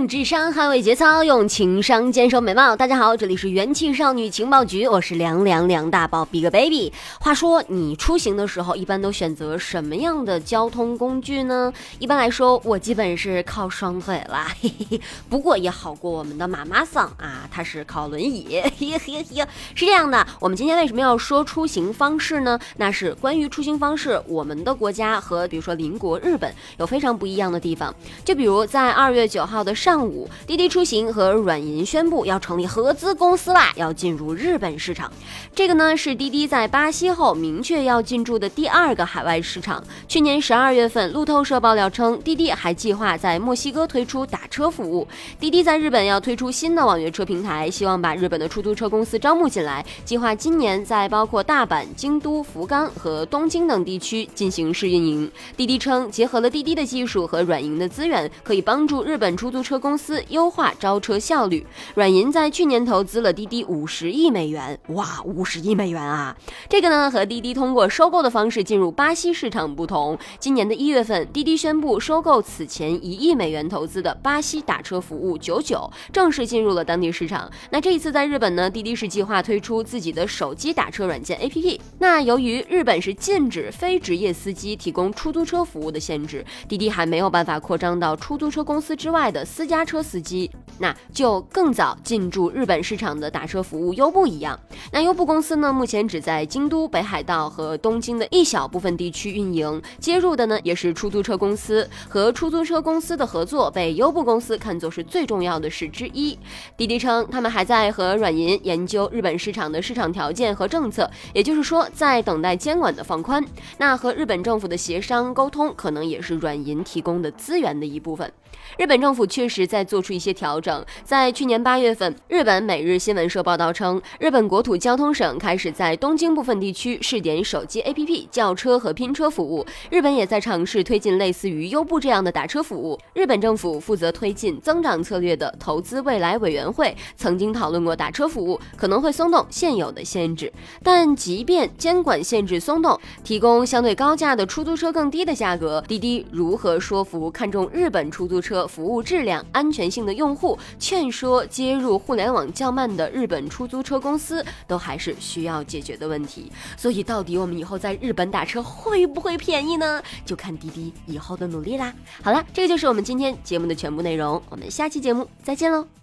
用智商捍卫节操，用情商坚守美貌。大家好，这里是元气少女情报局，我是凉凉梁大宝 Big Baby。话说你出行的时候，一般都选择什么样的交通工具呢？一般来说，我基本是靠双腿啦，嘿嘿嘿。不过也好过我们的妈妈桑啊，她是靠轮椅，嘿嘿嘿。是这样的，我们今天为什么要说出行方式呢？那是关于出行方式，我们的国家和比如说邻国日本有非常不一样的地方。就比如在二月九号的。上上午，滴滴出行和软银宣布要成立合资公司啦，要进入日本市场。这个呢是滴滴在巴西后明确要进驻的第二个海外市场。去年十二月份，路透社爆料称，滴滴还计划在墨西哥推出打车服务。滴滴在日本要推出新的网约车平台，希望把日本的出租车公司招募进来，计划今年在包括大阪、京都、福冈和东京等地区进行试运营。滴滴称，结合了滴滴的技术和软银的资源，可以帮助日本出租车。公司优化招车效率。软银在去年投资了滴滴五十亿美元，哇，五十亿美元啊！这个呢和滴滴通过收购的方式进入巴西市场不同。今年的一月份，滴滴宣布收购此前一亿美元投资的巴西打车服务九九，正式进入了当地市场。那这一次在日本呢，滴滴是计划推出自己的手机打车软件 APP。那由于日本是禁止非职业司机提供出租车服务的限制，滴滴还没有办法扩张到出租车公司之外的。私家车司机，那就更早进驻日本市场的打车服务优步一样。那优步公司呢，目前只在京都、北海道和东京的一小部分地区运营，接入的呢也是出租车公司。和出租车公司的合作被优步公司看作是最重要的事之一。滴滴称，他们还在和软银研究日本市场的市场条件和政策，也就是说，在等待监管的放宽。那和日本政府的协商沟通，可能也是软银提供的资源的一部分。日本政府确实在做出一些调整。在去年八月份，日本每日新闻社报道称，日本国土交通省开始在东京部分地区试点手机 APP 叫车和拼车服务。日本也在尝试推进类似于优步这样的打车服务。日本政府负责推进增长策略的投资未来委员会曾经讨论过打车服务可能会松动现有的限制，但即便监管限制松动，提供相对高价的出租车更低的价格，滴滴如何说服看中日本出租车？服务质量、安全性的用户，劝说接入互联网较慢的日本出租车公司，都还是需要解决的问题。所以，到底我们以后在日本打车会不会便宜呢？就看滴滴以后的努力啦。好了，这个就是我们今天节目的全部内内容，我们下期节目再见喽。